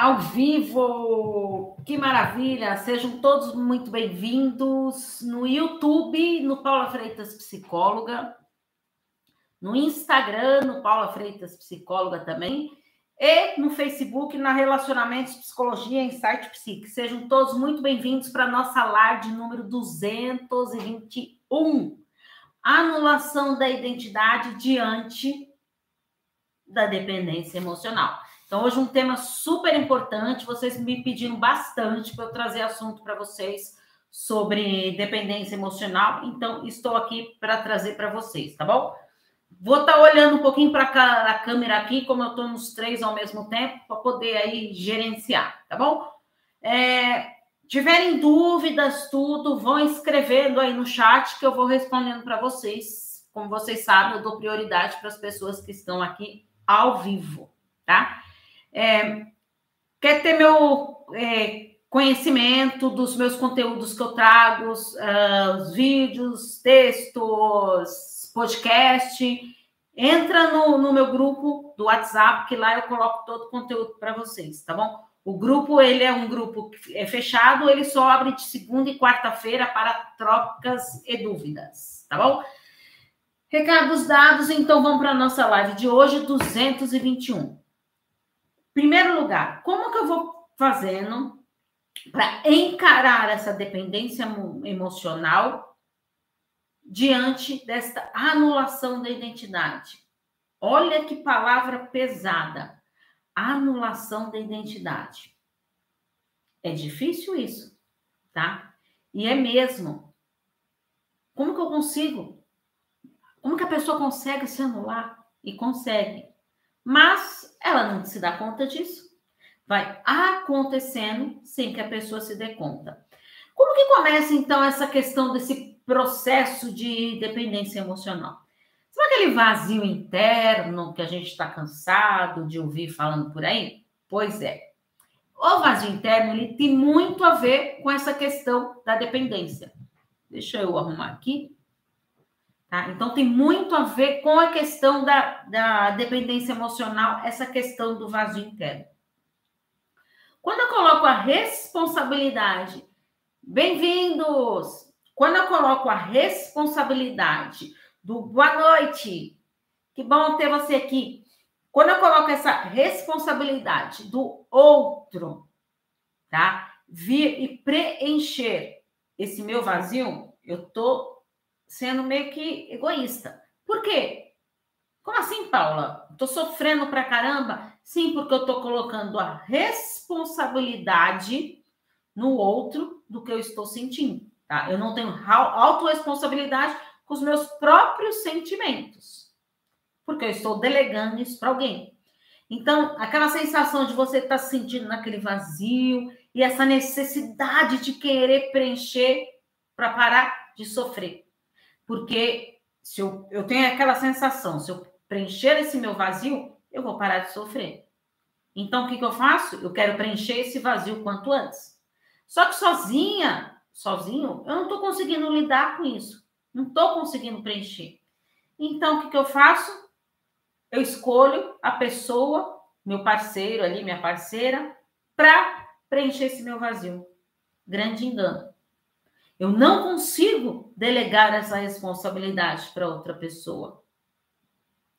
ao vivo! Que maravilha! Sejam todos muito bem-vindos no YouTube, no Paula Freitas Psicóloga, no Instagram, no Paula Freitas Psicóloga também, e no Facebook, na Relacionamentos Psicologia Insight Psique. Sejam todos muito bem-vindos para a nossa live número 221. Anulação da identidade diante da dependência emocional. Então, hoje um tema super importante, vocês me pediram bastante para eu trazer assunto para vocês sobre dependência emocional, então estou aqui para trazer para vocês, tá bom? Vou estar tá olhando um pouquinho para a câmera aqui, como eu estou nos três ao mesmo tempo, para poder aí gerenciar, tá bom? É, tiverem dúvidas, tudo, vão escrevendo aí no chat que eu vou respondendo para vocês. Como vocês sabem, eu dou prioridade para as pessoas que estão aqui ao vivo, tá? É, quer ter meu é, conhecimento dos meus conteúdos que eu trago, uh, os vídeos, textos, podcast, entra no, no meu grupo do WhatsApp, que lá eu coloco todo o conteúdo para vocês, tá bom? O grupo, ele é um grupo é fechado, ele só abre de segunda e quarta-feira para trocas e dúvidas, tá bom? Recados dados, então vamos para a nossa live de hoje, 221. Primeiro lugar, como que eu vou fazendo para encarar essa dependência emocional diante desta anulação da identidade? Olha que palavra pesada. Anulação da identidade. É difícil isso, tá? E é mesmo. Como que eu consigo? Como que a pessoa consegue se anular? E consegue. Mas ela não se dá conta disso. Vai acontecendo sem que a pessoa se dê conta. Como que começa então essa questão desse processo de dependência emocional? Sabe aquele vazio interno que a gente está cansado de ouvir falando por aí? Pois é. O vazio interno ele tem muito a ver com essa questão da dependência. Deixa eu arrumar aqui. Tá? Então, tem muito a ver com a questão da, da dependência emocional, essa questão do vazio interno. Quando eu coloco a responsabilidade, bem-vindos! Quando eu coloco a responsabilidade do boa noite, que bom ter você aqui. Quando eu coloco essa responsabilidade do outro, tá? Vir e preencher esse meu vazio, eu tô sendo meio que egoísta. Por quê? Como assim, Paula? Estou sofrendo pra caramba? Sim, porque eu estou colocando a responsabilidade no outro do que eu estou sentindo. Tá? Eu não tenho autorresponsabilidade com os meus próprios sentimentos. Porque eu estou delegando isso para alguém. Então, aquela sensação de você estar tá se sentindo naquele vazio e essa necessidade de querer preencher para parar de sofrer. Porque se eu, eu tenho aquela sensação, se eu preencher esse meu vazio, eu vou parar de sofrer. Então, o que, que eu faço? Eu quero preencher esse vazio quanto antes. Só que sozinha, sozinho, eu não estou conseguindo lidar com isso. Não estou conseguindo preencher. Então, o que, que eu faço? Eu escolho a pessoa, meu parceiro ali, minha parceira, para preencher esse meu vazio. Grande engano. Eu não consigo delegar essa responsabilidade para outra pessoa.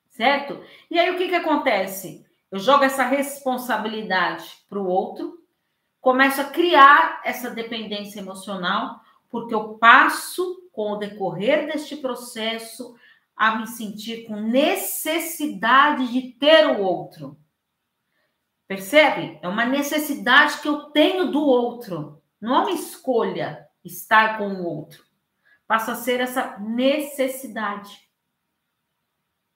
Certo? E aí o que, que acontece? Eu jogo essa responsabilidade para o outro, começo a criar essa dependência emocional, porque eu passo, com o decorrer deste processo, a me sentir com necessidade de ter o outro. Percebe? É uma necessidade que eu tenho do outro, não é uma escolha estar com o outro. Passa a ser essa necessidade.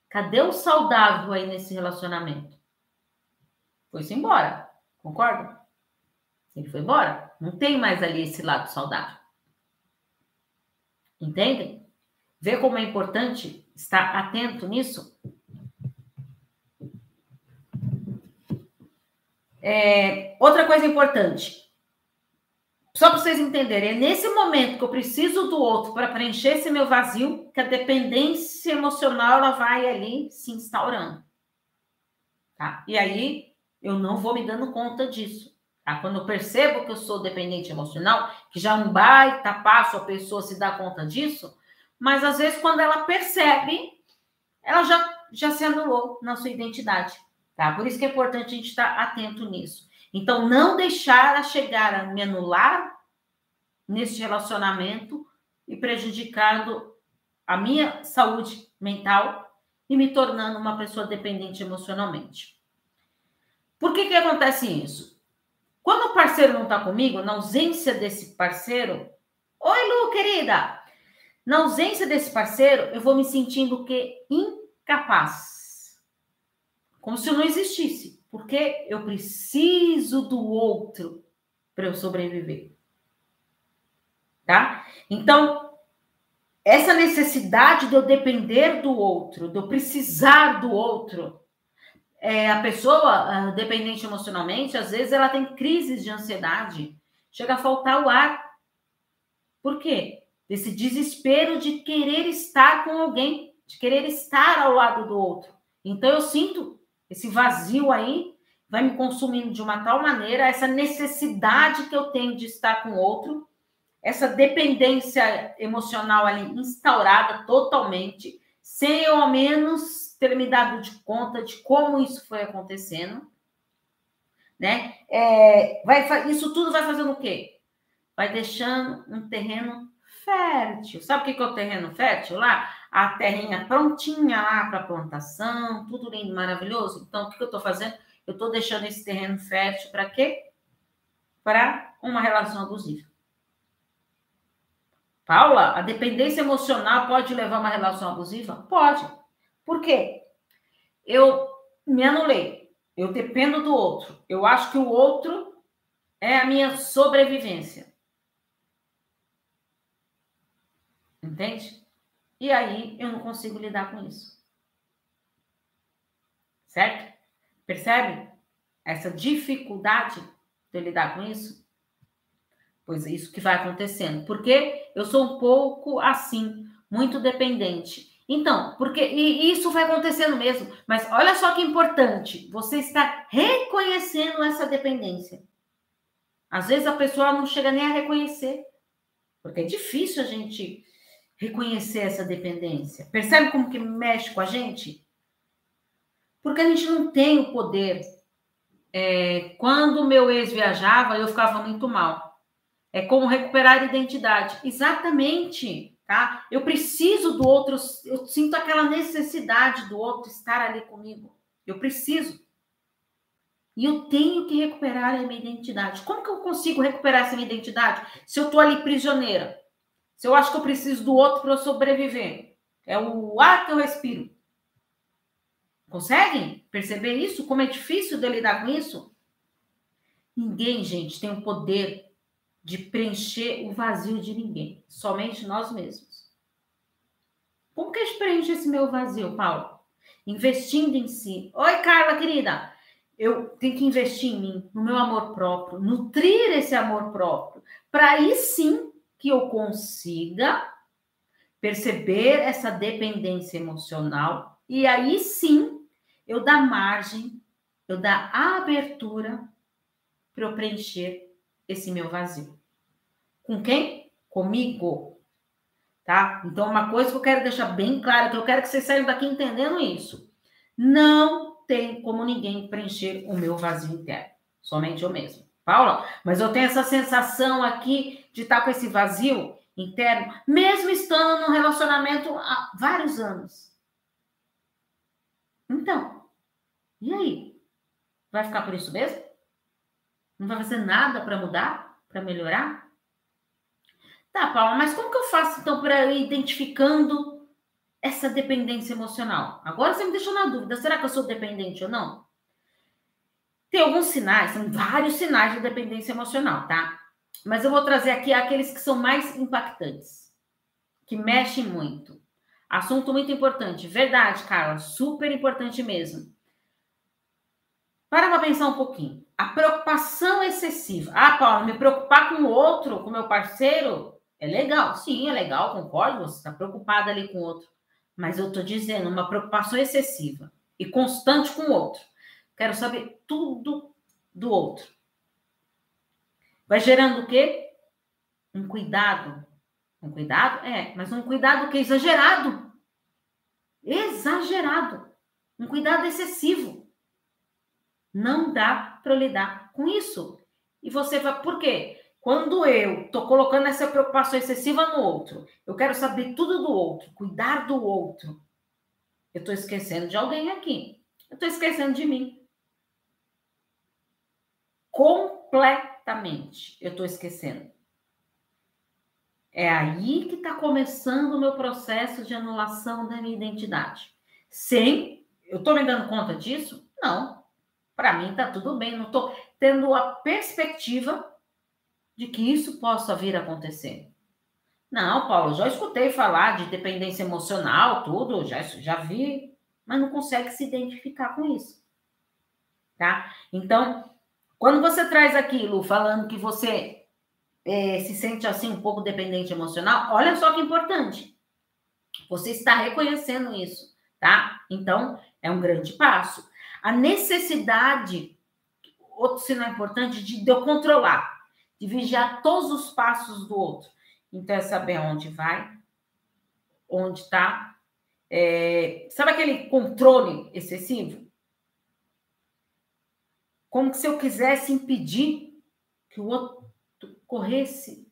Cadê o saudável aí nesse relacionamento? Foi-se embora, concorda? Ele foi embora. Não tem mais ali esse lado saudável. Entendem? Vê como é importante estar atento nisso? É, outra coisa importante, só para vocês entenderem, é nesse momento que eu preciso do outro para preencher esse meu vazio que a dependência emocional ela vai ali se instaurando. Tá? E aí eu não vou me dando conta disso. Tá? Quando eu percebo que eu sou dependente emocional, que já um baita passo a pessoa se dá conta disso, mas às vezes quando ela percebe, ela já, já se anulou na sua identidade. Tá? Por isso que é importante a gente estar atento nisso. Então, não deixar a chegar a me anular nesse relacionamento e prejudicando a minha saúde mental e me tornando uma pessoa dependente emocionalmente. Por que que acontece isso? Quando o parceiro não está comigo, na ausência desse parceiro, oi Lu, querida, na ausência desse parceiro, eu vou me sentindo que incapaz, como se eu não existisse, porque eu preciso do outro para eu sobreviver, tá? Então essa necessidade de eu depender do outro, de eu precisar do outro. É, a pessoa dependente emocionalmente, às vezes ela tem crises de ansiedade, chega a faltar o ar. Por quê? Desse desespero de querer estar com alguém, de querer estar ao lado do outro. Então eu sinto esse vazio aí, vai me consumindo de uma tal maneira, essa necessidade que eu tenho de estar com outro, essa dependência emocional ali instaurada totalmente, sem eu ao menos ter me dado de conta de como isso foi acontecendo, né? É, vai, isso tudo vai fazendo o quê? Vai deixando um terreno fértil. Sabe o que é o terreno fértil lá? A terrinha prontinha lá para plantação, tudo lindo, maravilhoso. Então, o que eu estou fazendo? Eu estou deixando esse terreno fértil para quê? Para uma relação abusiva. Paula, a dependência emocional pode levar a uma relação abusiva? Pode. Por quê? Eu me anulei. Eu dependo do outro. Eu acho que o outro é a minha sobrevivência. Entende? E aí eu não consigo lidar com isso. Certo? Percebe essa dificuldade de lidar com isso? Pois é isso que vai acontecendo. Porque eu sou um pouco assim, muito dependente. Então, porque e isso vai acontecendo mesmo. Mas olha só que importante, você está reconhecendo essa dependência. Às vezes a pessoa não chega nem a reconhecer, porque é difícil a gente reconhecer essa dependência. Percebe como que mexe com a gente? Porque a gente não tem o poder. É, quando o meu ex viajava, eu ficava muito mal. É como recuperar a identidade. Exatamente, tá? Eu preciso do outro, eu sinto aquela necessidade do outro estar ali comigo. Eu preciso. E eu tenho que recuperar a minha identidade. Como que eu consigo recuperar essa minha identidade se eu tô ali prisioneira? Se eu acho que eu preciso do outro para eu sobreviver? É o ar que eu respiro. Conseguem perceber isso? Como é difícil de lidar com isso? Ninguém, gente, tem o poder de preencher o vazio de ninguém, somente nós mesmos. Como que a gente preenche esse meu vazio, Paulo? Investindo em si. Oi, Carla, querida. Eu tenho que investir em mim, no meu amor próprio, nutrir esse amor próprio, para aí sim que eu consiga perceber essa dependência emocional e aí sim eu dar margem, eu dar abertura para eu preencher esse meu vazio. Com quem? Comigo. Tá? Então, uma coisa que eu quero deixar bem clara, que eu quero que vocês saiam daqui entendendo isso. Não tem como ninguém preencher o meu vazio interno. Somente eu mesmo. Paula, mas eu tenho essa sensação aqui de estar com esse vazio interno, mesmo estando num relacionamento há vários anos. Então, e aí? Vai ficar por isso mesmo? Não vai fazer nada para mudar, para melhorar? Tá, Paula, mas como que eu faço então para ir identificando essa dependência emocional? Agora você me deixou na dúvida, será que eu sou dependente ou não? Tem alguns sinais, são vários sinais de dependência emocional, tá? Mas eu vou trazer aqui aqueles que são mais impactantes, que mexem muito. Assunto muito importante, verdade, Carla, super importante mesmo. Para para pensar um pouquinho. A preocupação excessiva. Ah, Paulo, me preocupar com o outro, com o meu parceiro, é legal. Sim, é legal, concordo. Você está preocupada ali com o outro. Mas eu estou dizendo uma preocupação excessiva e constante com o outro. Quero saber tudo do outro. Vai gerando o quê? Um cuidado. Um cuidado? É, mas um cuidado que é exagerado. Exagerado. Um cuidado excessivo. Não dá para lidar com isso. E você vai, por quê? Quando eu estou colocando essa preocupação excessiva no outro, eu quero saber tudo do outro, cuidar do outro, eu estou esquecendo de alguém aqui. Eu estou esquecendo de mim. Completamente. Eu estou esquecendo. É aí que está começando o meu processo de anulação da minha identidade. Sem. Eu estou me dando conta disso? Não. Para mim está tudo bem. Não estou tendo a perspectiva de que isso possa vir a acontecer. Não, Paulo, já escutei falar de dependência emocional, tudo, já, já vi, mas não consegue se identificar com isso. Tá? Então, quando você traz aquilo falando que você é, se sente assim um pouco dependente emocional, olha só que importante. Você está reconhecendo isso, tá? Então, é um grande passo. A necessidade, outro sinal importante, de eu controlar, de vigiar todos os passos do outro. Então, é saber onde vai, onde está. É, sabe aquele controle excessivo? Como se eu quisesse impedir que o outro corresse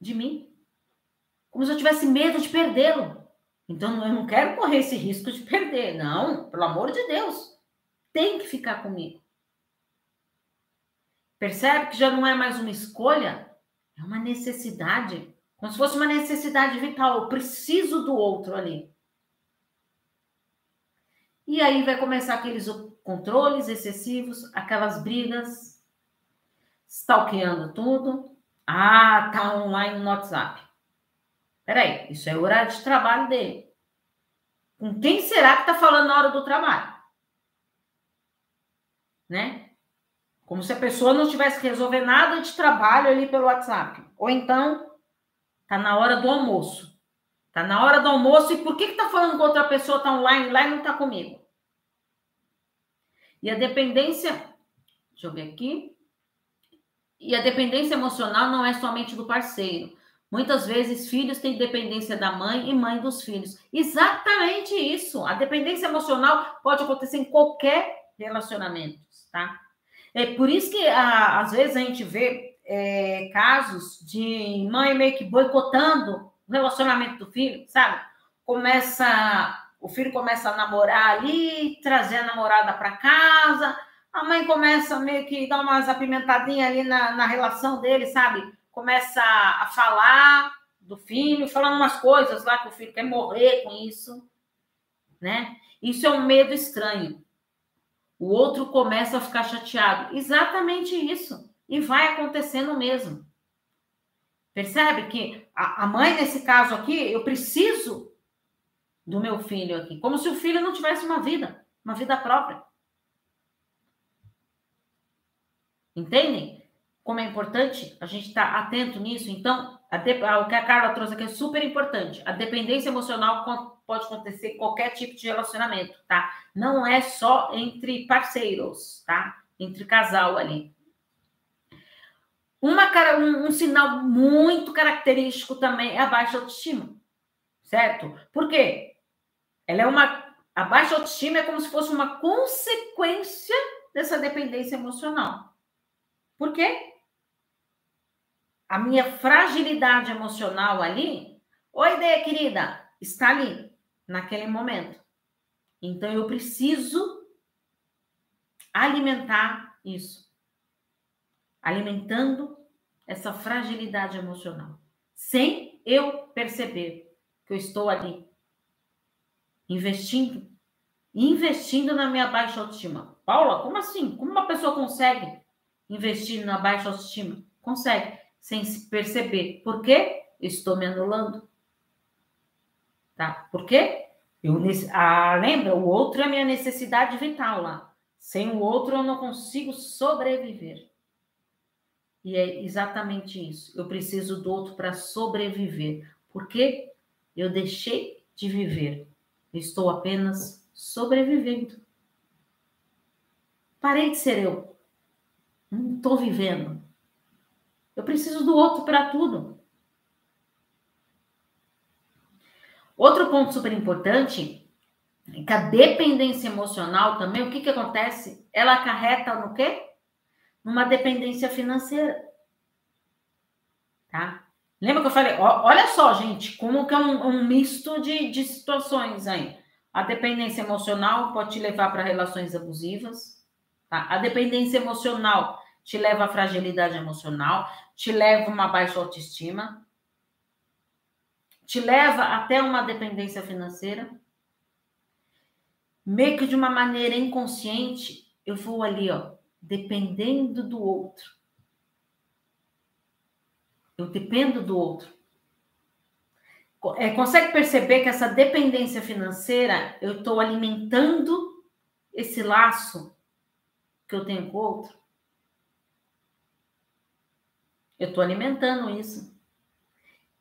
de mim. Como se eu tivesse medo de perdê-lo. Então, eu não quero correr esse risco de perder. Não, pelo amor de Deus. Tem que ficar comigo. Percebe que já não é mais uma escolha, é uma necessidade. Como se fosse uma necessidade vital. Eu preciso do outro ali. E aí vai começar aqueles controles excessivos, aquelas brigas, stalkeando tudo. Ah, tá online no WhatsApp. Peraí, isso é o horário de trabalho dele. Com quem será que tá falando na hora do trabalho? Né? Como se a pessoa não tivesse que resolver nada de trabalho ali pelo WhatsApp. Ou então, Tá na hora do almoço. Tá na hora do almoço e por que que tá falando com outra pessoa tá online lá e não tá comigo? E a dependência, deixa eu ver aqui. E a dependência emocional não é somente do parceiro. Muitas vezes filhos têm dependência da mãe e mãe dos filhos. Exatamente isso. A dependência emocional pode acontecer em qualquer relacionamento, tá? É por isso que às vezes a gente vê é, casos de mãe meio que boicotando o relacionamento do filho, sabe? Começa, o filho começa a namorar ali, trazer a namorada para casa, a mãe começa meio que dar umas apimentadinhas ali na, na relação dele, sabe? Começa a falar do filho, falando umas coisas lá que o filho quer morrer com isso, né? Isso é um medo estranho. O outro começa a ficar chateado. Exatamente isso. E vai acontecendo mesmo. Percebe que a, a mãe, nesse caso aqui, eu preciso do meu filho aqui, como se o filho não tivesse uma vida, uma vida própria. Entendem? Como é importante a gente estar tá atento nisso. Então, de, o que a Carla trouxe aqui é super importante. A dependência emocional pode acontecer em qualquer tipo de relacionamento, tá? Não é só entre parceiros, tá? Entre casal ali. Uma, um, um sinal muito característico também é a baixa autoestima, certo? Por quê? Ela é uma. A baixa autoestima é como se fosse uma consequência dessa dependência emocional. Por quê? A minha fragilidade emocional ali, oi, ideia querida, está ali, naquele momento. Então eu preciso alimentar isso alimentando essa fragilidade emocional, sem eu perceber que eu estou ali investindo, investindo na minha baixa autoestima. Paula, como assim? Como uma pessoa consegue investir na baixa autoestima? Consegue, sem se perceber. Por quê? Estou me anulando. Tá? Por quê? Eu, ah, lembra, o outro é a minha necessidade vital lá. Sem o outro eu não consigo sobreviver. E é exatamente isso. Eu preciso do outro para sobreviver. Porque eu deixei de viver. estou apenas sobrevivendo. Parei de ser eu. Não estou vivendo. Eu preciso do outro para tudo. Outro ponto super importante é que a dependência emocional também, o que, que acontece? Ela acarreta no quê? Numa dependência financeira. Tá? Lembra que eu falei? olha só, gente, como que é um, um misto de, de situações aí. A dependência emocional pode te levar para relações abusivas. Tá? A dependência emocional te leva à fragilidade emocional, te leva a uma baixa autoestima, te leva até uma dependência financeira. Meio que de uma maneira inconsciente, eu vou ali, ó, dependendo do outro. Eu dependo do outro. É, consegue perceber que essa dependência financeira, eu estou alimentando esse laço que eu tenho com o outro? Eu estou alimentando isso.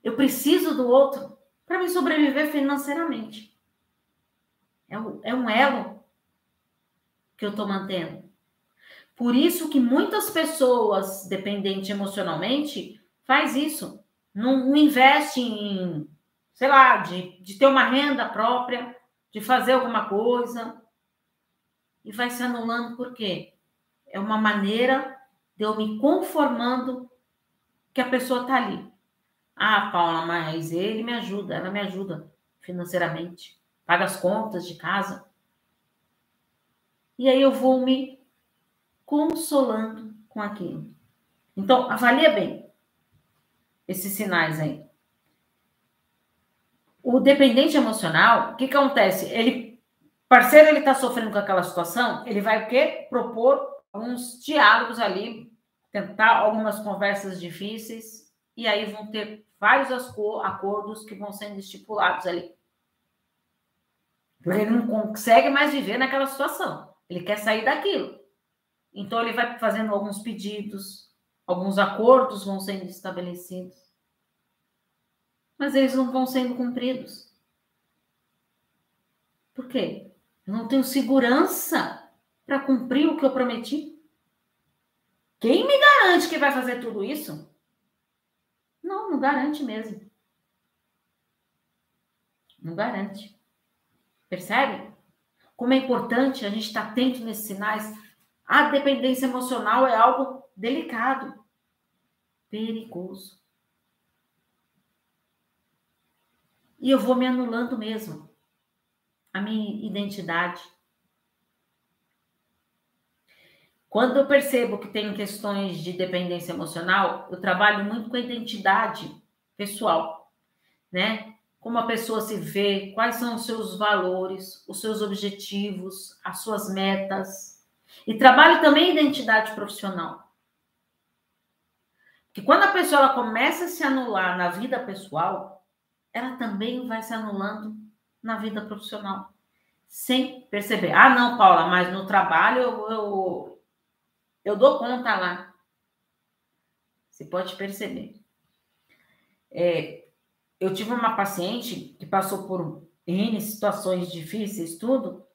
Eu preciso do outro para me sobreviver financeiramente. É um, é um elo que eu estou mantendo. Por isso que muitas pessoas dependentes emocionalmente faz isso. Não, não investe em, sei lá, de, de ter uma renda própria, de fazer alguma coisa. E vai se anulando por quê? É uma maneira de eu me conformando que a pessoa está ali. Ah, Paula, mas ele me ajuda, ela me ajuda financeiramente, paga as contas de casa. E aí eu vou me consolando com aquilo. Então, avalia bem esses sinais aí. O dependente emocional, o que, que acontece? Ele, parceiro, ele está sofrendo com aquela situação, ele vai o quê? Propor alguns diálogos ali tentar algumas conversas difíceis, e aí vão ter vários acordos que vão sendo estipulados ali. Porque ele não consegue mais viver naquela situação. Ele quer sair daquilo. Então ele vai fazendo alguns pedidos, alguns acordos vão sendo estabelecidos. Mas eles não vão sendo cumpridos. Por quê? Eu não tenho segurança para cumprir o que eu prometi. Quem me garante que vai fazer tudo isso? Não, não garante mesmo. Não garante. Percebe? Como é importante a gente estar atento nesses sinais. A dependência emocional é algo delicado, perigoso. E eu vou me anulando mesmo. A minha identidade Quando eu percebo que tem questões de dependência emocional, eu trabalho muito com a identidade pessoal, né? Como a pessoa se vê, quais são os seus valores, os seus objetivos, as suas metas. E trabalho também identidade profissional. Porque quando a pessoa ela começa a se anular na vida pessoal, ela também vai se anulando na vida profissional. Sem perceber. Ah, não, Paula, mas no trabalho eu, eu eu dou conta lá. Você pode perceber. É, eu tive uma paciente que passou por N situações difíceis, tudo.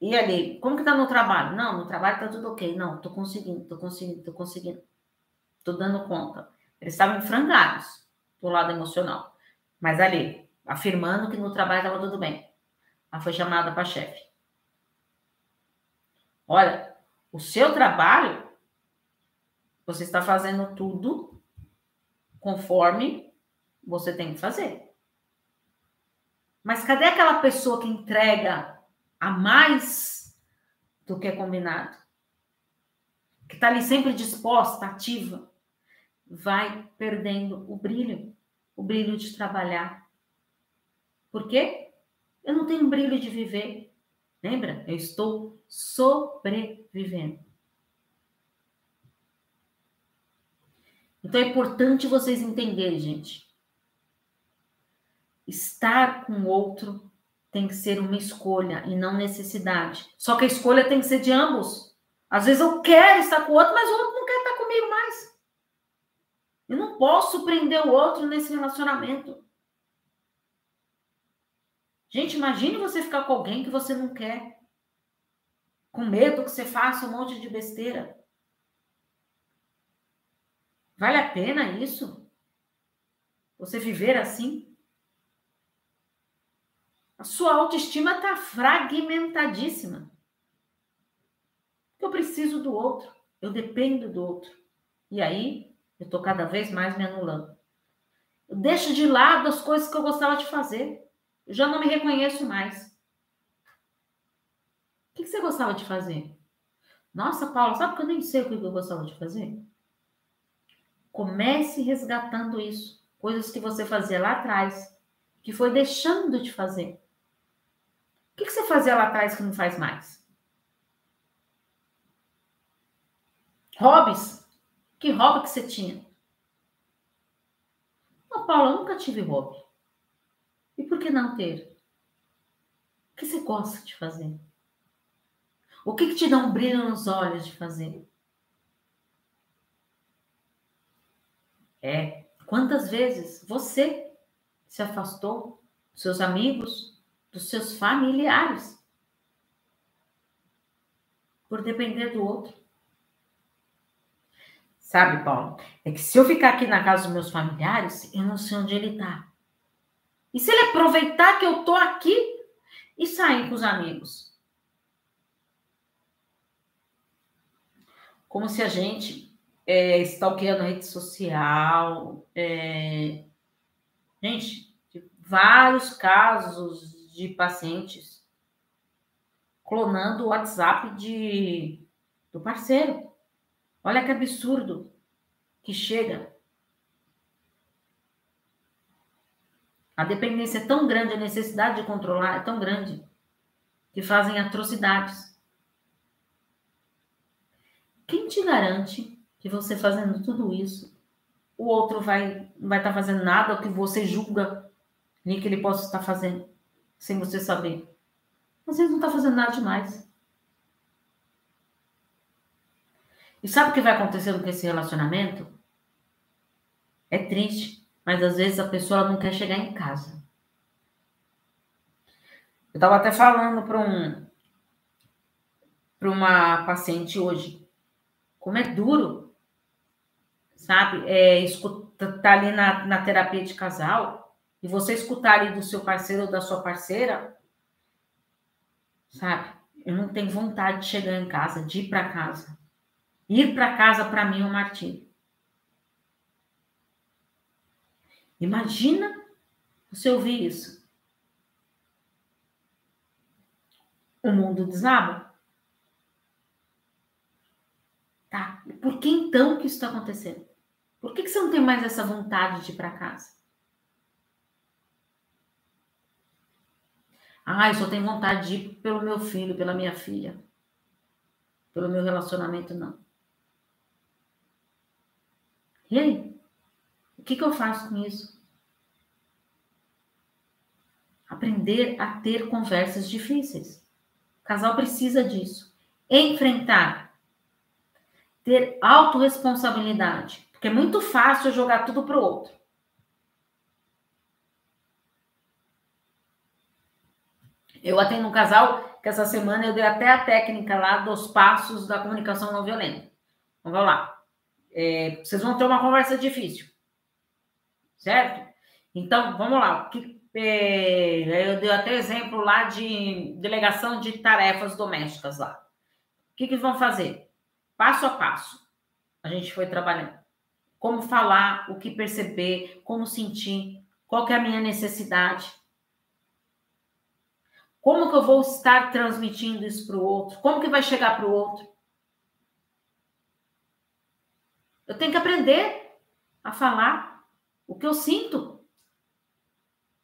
E ali, como que tá no trabalho? Não, no trabalho tá tudo ok. Não, tô conseguindo, tô conseguindo, tô conseguindo. Tô dando conta. Eles estavam frangalhos do lado emocional. Mas ali, afirmando que no trabalho estava tudo bem. Ela foi chamada para chefe. Olha, o seu trabalho, você está fazendo tudo conforme você tem que fazer. Mas cadê aquela pessoa que entrega a mais do que é combinado? Que está ali sempre disposta, ativa, vai perdendo o brilho, o brilho de trabalhar. Por quê? Eu não tenho brilho de viver. Lembra? Eu estou sobrevivendo. Então é importante vocês entenderem, gente. Estar com outro tem que ser uma escolha e não necessidade. Só que a escolha tem que ser de ambos. Às vezes eu quero estar com o outro, mas o outro não quer estar comigo mais. Eu não posso prender o outro nesse relacionamento. Gente, imagine você ficar com alguém que você não quer. Com medo que você faça um monte de besteira. Vale a pena isso? Você viver assim? A sua autoestima está fragmentadíssima. Eu preciso do outro, eu dependo do outro. E aí, eu estou cada vez mais me anulando. Eu deixo de lado as coisas que eu gostava de fazer. Eu já não me reconheço mais. O que você gostava de fazer? Nossa, Paula, sabe que eu nem sei o que eu gostava de fazer? Comece resgatando isso. Coisas que você fazia lá atrás, que foi deixando de fazer. O que você fazia lá atrás que não faz mais? Hobbies? Que hobby que você tinha? Não, Paula, eu nunca tive hobby. E por que não ter? O que você gosta de fazer? O que, que te dá um brilho nos olhos de fazer? É, quantas vezes você se afastou dos seus amigos, dos seus familiares, por depender do outro? Sabe, Paulo? É que se eu ficar aqui na casa dos meus familiares, eu não sei onde ele está. E se ele aproveitar que eu tô aqui e sair com os amigos? como se a gente é, stalkeando rede social. É... Gente, vários casos de pacientes clonando o WhatsApp de, do parceiro. Olha que absurdo que chega. A dependência é tão grande, a necessidade de controlar é tão grande, que fazem atrocidades. Quem te garante que você fazendo tudo isso, o outro vai vai estar tá fazendo nada que você julga nem que ele possa estar fazendo, sem você saber? Às vezes não está fazendo nada demais. E sabe o que vai acontecendo com esse relacionamento? É triste, mas às vezes a pessoa não quer chegar em casa. Eu estava até falando para um uma paciente hoje como é duro, sabe? É, escutar tá ali na, na terapia de casal e você escutar ali do seu parceiro ou da sua parceira, sabe? Eu não tenho vontade de chegar em casa, de ir para casa. Ir para casa para mim é um martírio. Imagina você ouvir isso. O mundo desaba. Tá? Por que então que isso está acontecendo? Por que, que você não tem mais essa vontade de ir para casa? Ah, eu só tenho vontade de ir pelo meu filho, pela minha filha. Pelo meu relacionamento, não. E aí? O que, que eu faço com isso? Aprender a ter conversas difíceis. O casal precisa disso. Enfrentar ter autorresponsabilidade. Porque é muito fácil jogar tudo para o outro. Eu atendo um casal que essa semana eu dei até a técnica lá dos passos da comunicação não violenta. Então, vamos lá. É, vocês vão ter uma conversa difícil. Certo? Então, vamos lá. Que, é, eu dei até exemplo lá de delegação de tarefas domésticas lá. O que, que vão fazer? passo a passo, a gente foi trabalhando. Como falar, o que perceber, como sentir, qual que é a minha necessidade. Como que eu vou estar transmitindo isso para o outro? Como que vai chegar para o outro? Eu tenho que aprender a falar o que eu sinto.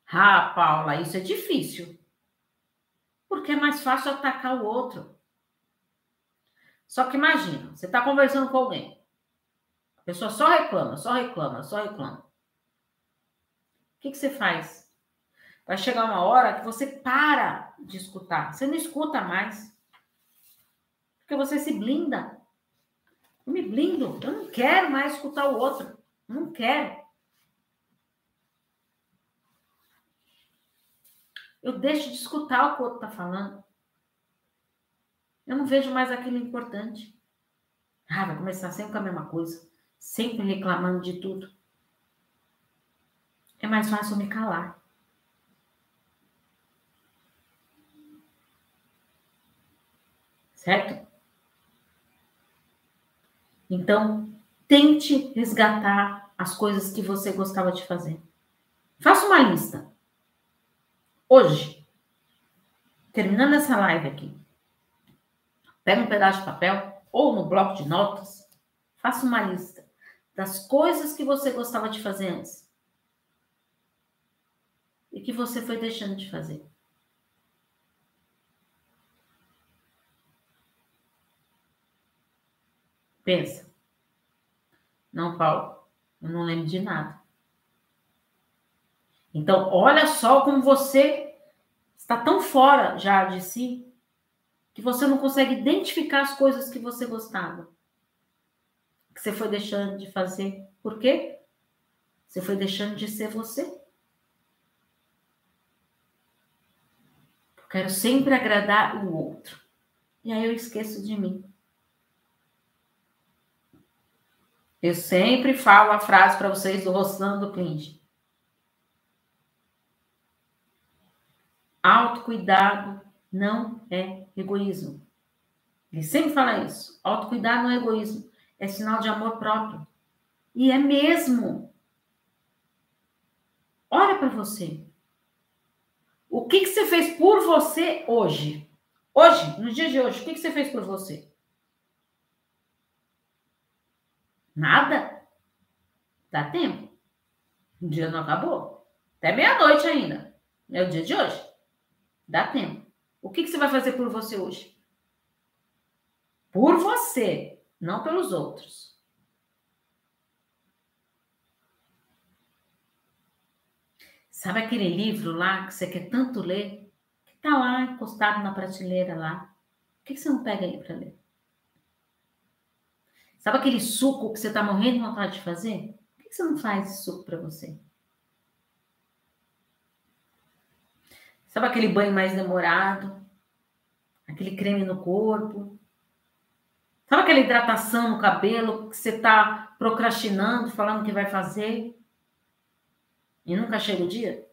Ah, Paula, isso é difícil. Porque é mais fácil atacar o outro. Só que imagina, você está conversando com alguém. A pessoa só reclama, só reclama, só reclama. O que, que você faz? Vai chegar uma hora que você para de escutar. Você não escuta mais. Porque você se blinda. Eu me blindo. Eu não quero mais escutar o outro. não quero. Eu deixo de escutar o que o outro está falando. Eu não vejo mais aquilo importante. Ah, vai começar sempre com a mesma coisa, sempre reclamando de tudo. É mais fácil me calar. Certo? Então, tente resgatar as coisas que você gostava de fazer. Faça uma lista. Hoje, terminando essa live aqui, pega um pedaço de papel ou no bloco de notas, faça uma lista das coisas que você gostava de fazer antes e que você foi deixando de fazer. Pensa. Não, Paulo, eu não lembro de nada. Então, olha só como você está tão fora já de si que você não consegue identificar as coisas que você gostava. Que você foi deixando de fazer. Por quê? Você foi deixando de ser você. Quero sempre agradar o outro. E aí eu esqueço de mim. Eu sempre falo a frase para vocês do Rossando Clint. Autocuidado não é egoísmo. Ele sempre fala isso. Autocuidado não é egoísmo. É sinal de amor próprio. E é mesmo. Olha para você. O que, que você fez por você hoje? Hoje, no dia de hoje, o que, que você fez por você? Nada? Dá tempo. O dia não acabou. Até meia-noite ainda. É o dia de hoje. Dá tempo. O que, que você vai fazer por você hoje? Por você, não pelos outros. Sabe aquele livro lá que você quer tanto ler? Que tá lá encostado na prateleira lá. Por que, que você não pega aí para ler? Sabe aquele suco que você está morrendo de vontade de fazer? Por que você não faz esse suco para você? Sabe aquele banho mais demorado? Aquele creme no corpo? Sabe aquela hidratação no cabelo que você está procrastinando, falando que vai fazer? E nunca chega o dia?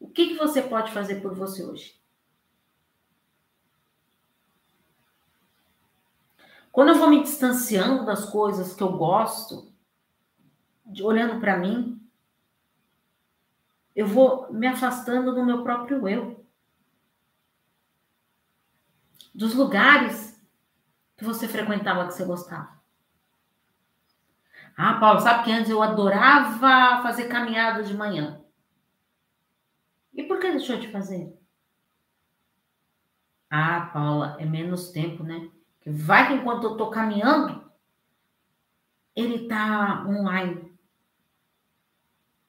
O que, que você pode fazer por você hoje? Quando eu vou me distanciando das coisas que eu gosto, de, olhando para mim, eu vou me afastando do meu próprio eu. Dos lugares que você frequentava que você gostava. Ah, Paulo, sabe que antes eu adorava fazer caminhada de manhã. E por que deixou de fazer? Ah, Paula, é menos tempo, né? Que vai que enquanto eu estou caminhando, ele está online.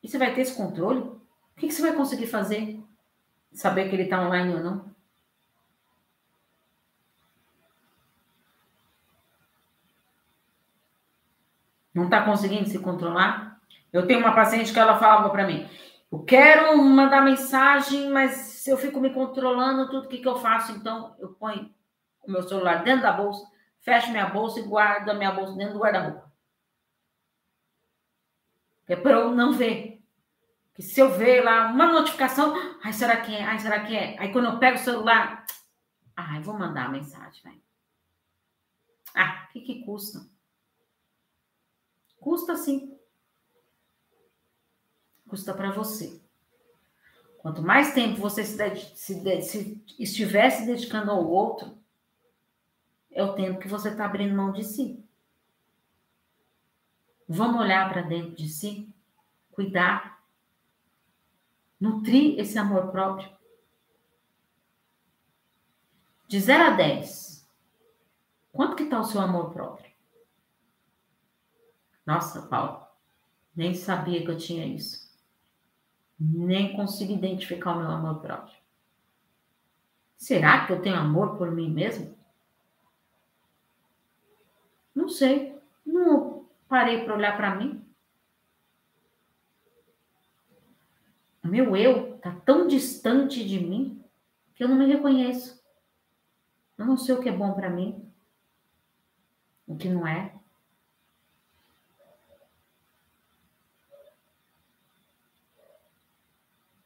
E você vai ter esse controle? O que, que você vai conseguir fazer? Saber que ele está online ou não? Não está conseguindo se controlar? Eu tenho uma paciente que ela falava para mim: eu quero mandar mensagem, mas eu fico me controlando tudo que, que eu faço, então eu ponho o meu celular dentro da bolsa, fecho minha bolsa e guardo a minha bolsa dentro do guarda-roupa. É para eu não ver. Que se eu ver lá uma notificação, ai, será que é? Ai, será que é? Aí quando eu pego o celular, ai, vou mandar a mensagem, vai. Ah, o que, que custa? Custa sim. Custa para você. Quanto mais tempo você se, se estiver se dedicando ao outro, é o tempo que você está abrindo mão de si. Vamos olhar para dentro de si, cuidar, nutrir esse amor próprio. De 0 a 10, quanto que está o seu amor próprio? Nossa, Paulo, nem sabia que eu tinha isso. Nem consigo identificar o meu amor próprio. Será que eu tenho amor por mim mesmo? Não sei. Não parei para olhar para mim. O meu eu está tão distante de mim que eu não me reconheço. Eu não sei o que é bom para mim, o que não é.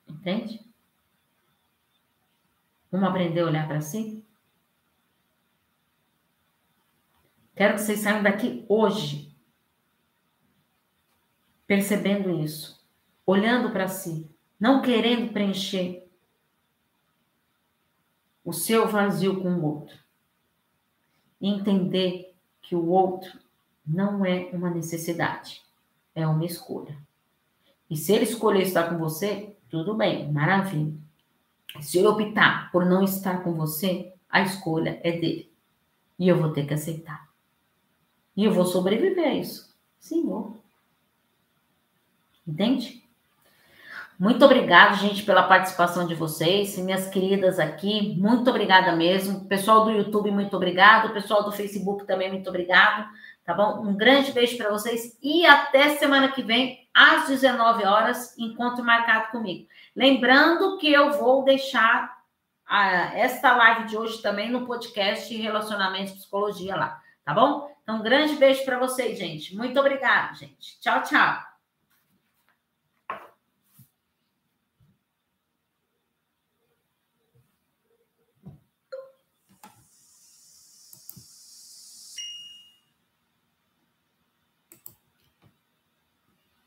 Entende? Vamos aprender a olhar para si? Quero que vocês saiam daqui hoje percebendo isso, olhando para si, não querendo preencher o seu vazio com o outro. E entender que o outro não é uma necessidade, é uma escolha. E se ele escolher estar com você, tudo bem, maravilha. Se ele optar por não estar com você, a escolha é dele. E eu vou ter que aceitar. E eu vou sobreviver a isso. Senhor. Entende? Muito obrigado, gente, pela participação de vocês, minhas queridas aqui, muito obrigada mesmo. Pessoal do YouTube, muito obrigado. Pessoal do Facebook também, muito obrigado. Tá bom? Um grande beijo para vocês e até semana que vem, às 19 horas, encontro marcado comigo. Lembrando que eu vou deixar a, esta live de hoje também no podcast Relacionamentos Psicologia lá, tá bom? Então, um grande beijo para vocês, gente. Muito obrigado, gente. Tchau, tchau.